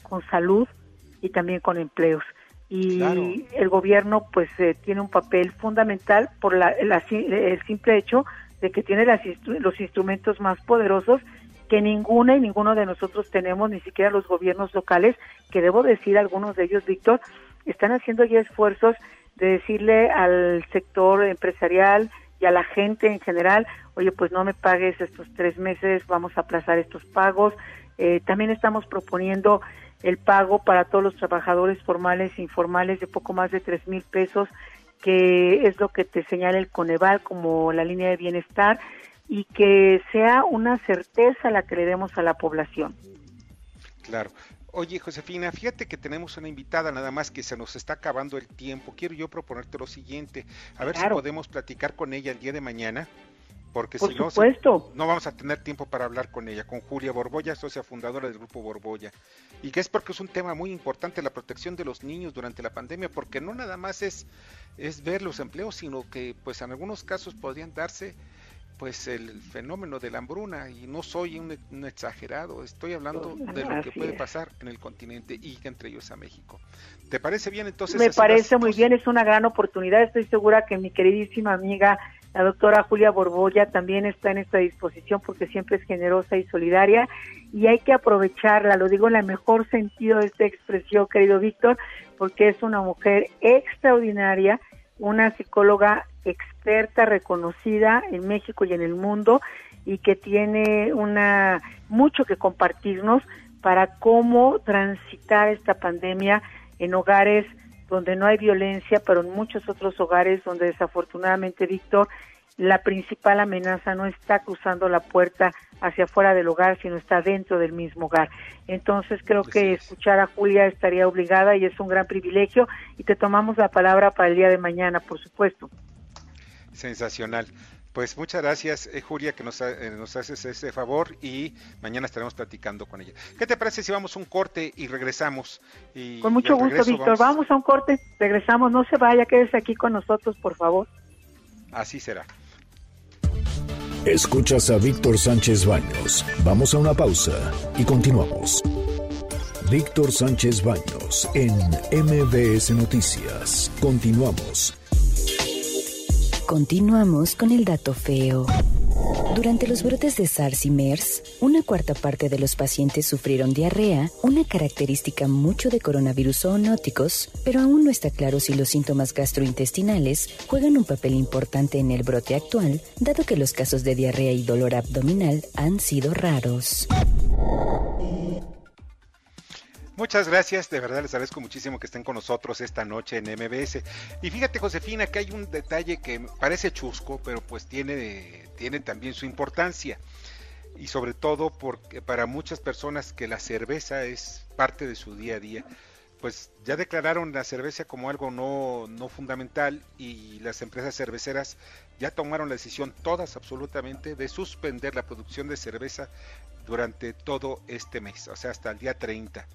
con salud y también con empleos. Y el gobierno pues eh, tiene un papel fundamental por la, el simple hecho de que tiene las, los instrumentos más poderosos que ninguna y ninguno de nosotros tenemos, ni siquiera los gobiernos locales, que debo decir algunos de ellos, Víctor, están haciendo ya esfuerzos de decirle al sector empresarial y a la gente en general, oye, pues no me pagues estos tres meses, vamos a aplazar estos pagos. Eh, también estamos proponiendo el pago para todos los trabajadores formales e informales de poco más de tres mil pesos, que es lo que te señala el Coneval como la línea de bienestar y que sea una certeza la que le demos a la población.
Claro. Oye, Josefina, fíjate que tenemos una invitada, nada más que se nos está acabando el tiempo. Quiero yo proponerte lo siguiente, a ver si podemos platicar con ella el día de mañana, porque si no, no vamos a tener tiempo para hablar con ella, con Julia Borbolla, socia fundadora del Grupo Borbolla. Y que es porque es un tema muy importante la protección de los niños durante la pandemia, porque no nada más es, es ver los empleos, sino que pues en algunos casos podrían darse pues el fenómeno de la hambruna y no soy un, exagerado, estoy hablando de lo que puede pasar en el continente y entre ellos a México. ¿Te parece bien entonces?
Me parece muy bien, es una gran oportunidad, estoy segura que mi queridísima amiga la doctora Julia Borbolla también está en esta disposición porque siempre es generosa y solidaria y hay que aprovecharla, lo digo en el mejor sentido de esta expresión, querido Víctor, porque es una mujer extraordinaria, una psicóloga experta, reconocida en México y en el mundo y que tiene una mucho que compartirnos para cómo transitar esta pandemia en hogares donde no hay violencia, pero en muchos otros hogares donde desafortunadamente, Víctor, la principal amenaza no está cruzando la puerta hacia afuera del hogar, sino está dentro del mismo hogar. Entonces creo que escuchar a Julia estaría obligada y es un gran privilegio y te tomamos la palabra para el día de mañana, por supuesto.
Sensacional. Pues muchas gracias, eh, Julia, que nos, eh, nos, haces ese favor y mañana estaremos platicando con ella. ¿Qué te parece si vamos a un corte y regresamos? Y,
con mucho gusto, Víctor. Vamos... a un corte, regresamos. No se vaya, quédese aquí con nosotros, por favor.
Así será.
Escuchas a Víctor Sánchez Baños. Vamos a una pausa y continuamos. Víctor Sánchez Baños en MBS Noticias. Continuamos.
Continuamos con el dato feo. Durante los brotes de SARS y MERS, una cuarta parte de los pacientes sufrieron diarrea, una característica mucho de coronavirus zoonóticos, pero aún no está claro si los síntomas gastrointestinales juegan un papel importante en el brote actual, dado que los casos de diarrea y dolor abdominal han sido raros.
Muchas gracias, de verdad les agradezco muchísimo que estén con nosotros esta noche en MBS. Y fíjate, Josefina, que hay un detalle que parece chusco, pero pues tiene, tiene también su importancia. Y sobre todo porque para muchas personas que la cerveza es parte de su día a día, pues ya declararon la cerveza como algo no, no fundamental y las empresas cerveceras ya tomaron la decisión, todas absolutamente, de suspender la producción de cerveza durante todo este mes, o sea, hasta el día 30.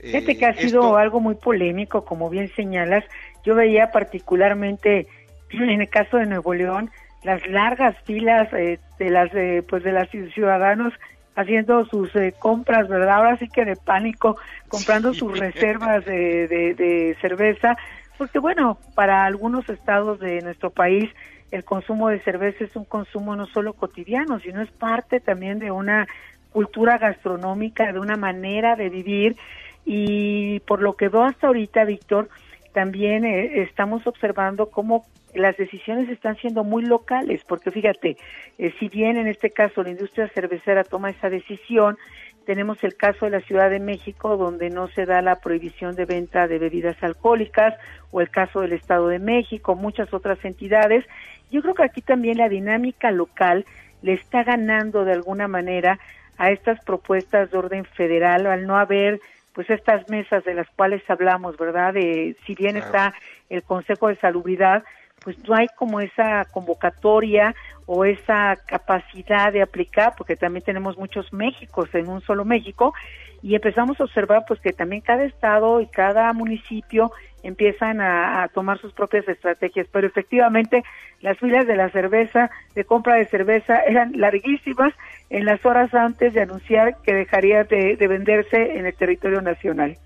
Fíjate que ha eh, sido algo muy polémico, como bien señalas. Yo veía particularmente en el caso de Nuevo León las largas filas eh, de las pues de los ciudadanos haciendo sus eh, compras, ¿verdad? Ahora sí que de pánico, comprando sus reservas de, de, cerveza, porque bueno, para algunos estados de nuestro país el consumo de cerveza es un consumo no solo cotidiano, sino es parte también de una cultura gastronómica, de una manera de vivir y por lo que veo hasta ahorita, Víctor, también eh, estamos observando cómo las decisiones están siendo muy locales, porque fíjate, eh, si bien en este caso la industria cervecera toma esa decisión, tenemos el caso de la Ciudad de México, donde no se da la prohibición de venta de bebidas alcohólicas, o el caso del Estado de México, muchas otras entidades. Yo creo que aquí también la dinámica local le está ganando de alguna manera a estas propuestas de orden federal, al no haber pues estas mesas de las cuales hablamos, ¿verdad? De si bien está el Consejo de Salubridad, pues no hay como esa convocatoria o esa capacidad de aplicar, porque también tenemos muchos Méxicos en un solo México, y empezamos a observar pues que también cada estado y cada municipio empiezan a, tomar sus propias estrategias, pero efectivamente las filas de la cerveza, de compra de cerveza, eran larguísimas en las horas antes de anunciar que dejaría de, venderse en el territorio nacional.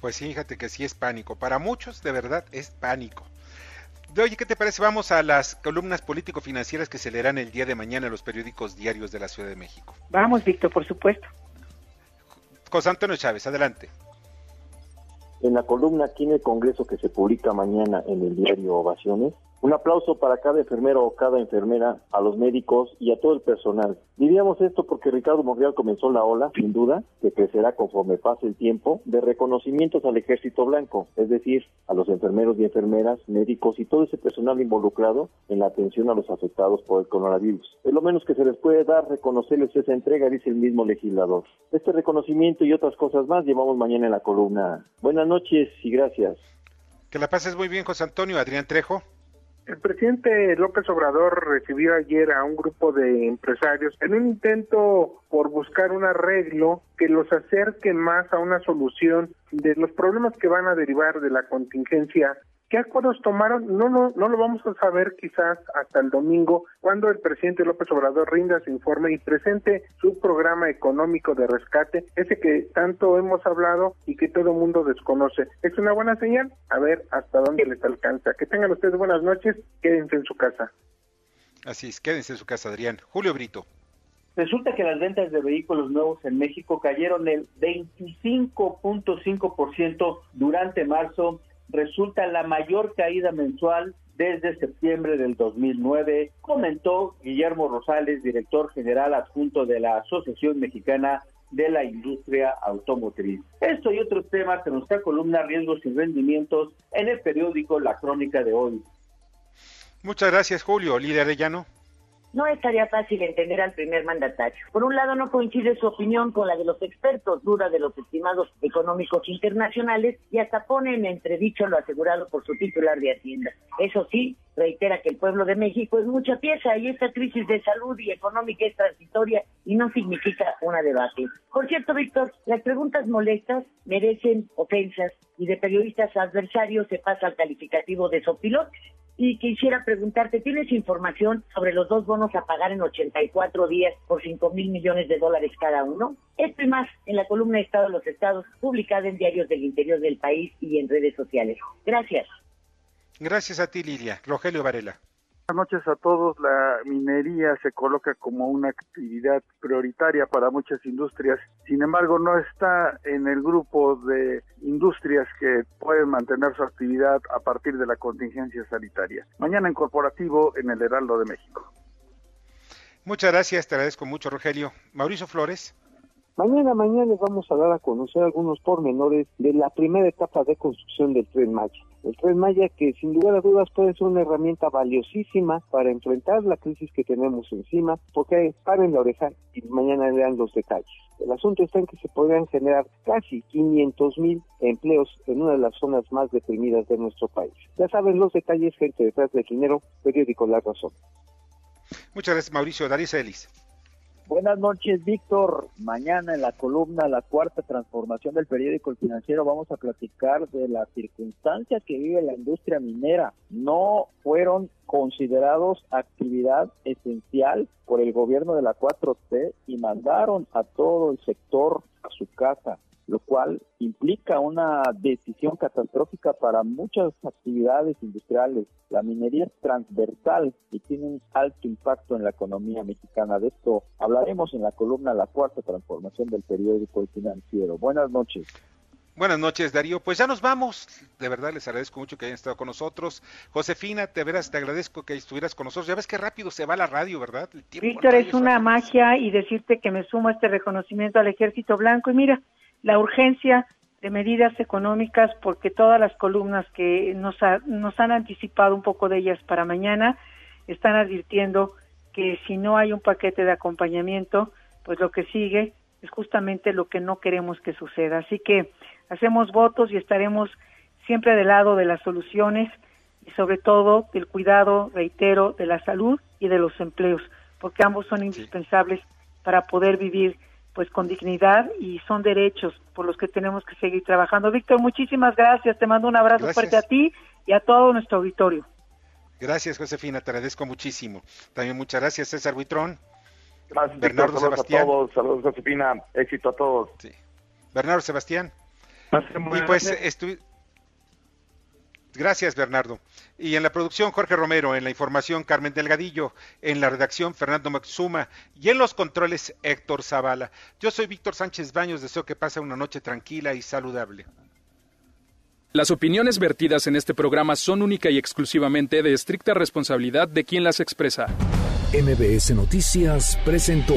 Pues fíjate que sí es pánico. Para muchos, de verdad, es pánico. De oye, ¿qué te parece? Vamos a las columnas político-financieras que se leerán el día de mañana en los periódicos diarios de la Ciudad de México.
Vamos, Víctor, por supuesto.
José Antonio Chávez, adelante.
En la columna aquí en el Congreso que se publica mañana en el diario Ovaciones, un aplauso para cada enfermero o cada enfermera, a los médicos y a todo el personal. Diríamos esto porque Ricardo Monreal comenzó la ola, sin duda, que crecerá conforme pase el tiempo, de reconocimientos al ejército blanco, es decir, a los enfermeros y enfermeras, médicos y todo ese personal involucrado en la atención a los afectados por el coronavirus. Es lo menos que se les puede dar reconocerles esa entrega, dice el mismo legislador. Este reconocimiento y otras cosas más llevamos mañana en la columna. Buenas noches y gracias.
Que la pases muy bien, José Antonio. Adrián Trejo.
El presidente López Obrador recibió ayer a un grupo de empresarios en un intento por buscar un arreglo que los acerque más a una solución de los problemas que van a derivar de la contingencia ¿Qué acuerdos tomaron? No, no, no lo vamos a saber quizás hasta el domingo, cuando el presidente López Obrador rinda su informe y presente su programa económico de rescate, ese que tanto hemos hablado y que todo el mundo desconoce. ¿Es una buena señal? A ver hasta dónde les alcanza. Que tengan ustedes buenas noches, quédense en su casa.
Así es, quédense en su casa, Adrián. Julio Brito.
Resulta que las ventas de vehículos nuevos en México cayeron el 25.5% durante marzo resulta la mayor caída mensual desde septiembre del 2009, comentó Guillermo Rosales, director general adjunto de la Asociación Mexicana de la Industria Automotriz. Esto y otros temas en nuestra columna Riesgos y Rendimientos en el periódico La Crónica de hoy.
Muchas gracias, Julio. Líder de Llano
no estaría fácil entender al primer mandatario. Por un lado, no coincide su opinión con la de los expertos, duda de los estimados económicos internacionales y hasta pone en entredicho lo asegurado por su titular de Hacienda. Eso sí, reitera que el pueblo de México es mucha pieza y esta crisis de salud y económica es transitoria y no significa una debate. Por cierto, Víctor, las preguntas molestas merecen ofensas y de periodistas adversarios se pasa al calificativo de sopilotes y quisiera preguntarte, ¿tienes información sobre los dos bonos a pagar en 84 días por 5 mil millones de dólares cada uno? Esto y más en la columna Estado de los Estados, publicada en diarios del interior del país y en redes sociales. Gracias.
Gracias a ti, Lilia. Rogelio Varela.
Buenas noches a todos. La minería se coloca como una actividad prioritaria para muchas industrias. Sin embargo, no está en el grupo de industrias que pueden mantener su actividad a partir de la contingencia sanitaria. Mañana en corporativo en el Heraldo de México.
Muchas gracias, te agradezco mucho, Rogelio. Mauricio Flores.
Mañana, mañana les vamos a dar a conocer algunos pormenores de la primera etapa de construcción del Tren Maya. El Tren Maya que sin lugar a dudas puede ser una herramienta valiosísima para enfrentar la crisis que tenemos encima, porque paren la oreja y mañana lean los detalles. El asunto está en que se podrían generar casi 500 mil empleos en una de las zonas más deprimidas de nuestro país. Ya saben los detalles, gente detrás del dinero, periódico La Razón.
Muchas gracias, Mauricio. Daris Ellis.
Buenas noches, Víctor. Mañana en la columna La Cuarta Transformación del Periódico El Financiero vamos a platicar de las circunstancias que vive la industria minera. No fueron considerados actividad esencial por el gobierno de la 4T y mandaron a todo el sector a su casa lo cual implica una decisión catastrófica para muchas actividades industriales. La minería es transversal y tiene un alto impacto en la economía mexicana. De esto hablaremos en la columna La Cuarta Transformación del periódico El Financiero. Buenas noches.
Buenas noches, Darío. Pues ya nos vamos. De verdad les agradezco mucho que hayan estado con nosotros. Josefina, te verás, te agradezco que estuvieras con nosotros. Ya ves qué rápido se va la radio, ¿verdad?
Víctor, es una magia y decirte que me sumo a este reconocimiento al Ejército Blanco. Y mira, la urgencia de medidas económicas porque todas las columnas que nos, nos han anticipado un poco de ellas para mañana están advirtiendo que si no hay un paquete de acompañamiento, pues lo que sigue es justamente lo que no queremos que suceda. Así que hacemos votos y estaremos siempre del lado de las soluciones y sobre todo del cuidado, reitero, de la salud y de los empleos, porque ambos son indispensables para poder vivir pues con dignidad y son derechos por los que tenemos que seguir trabajando. Víctor, muchísimas gracias. Te mando un abrazo fuerte a ti y a todo nuestro auditorio.
Gracias, Josefina. Te agradezco muchísimo. También muchas gracias, César Buitrón.
Gracias, Bernardo Sebastián. A todos. Saludos, Josefina. Éxito a todos.
Sí. Bernardo Sebastián. Y pues estoy Gracias, Bernardo. Y en la producción, Jorge Romero, en la información, Carmen Delgadillo, en la redacción, Fernando Maxuma, y en los controles, Héctor Zavala. Yo soy Víctor Sánchez Baños, deseo que pase una noche tranquila y saludable.
Las opiniones vertidas en este programa son única y exclusivamente de estricta responsabilidad de quien las expresa.
MBS Noticias presentó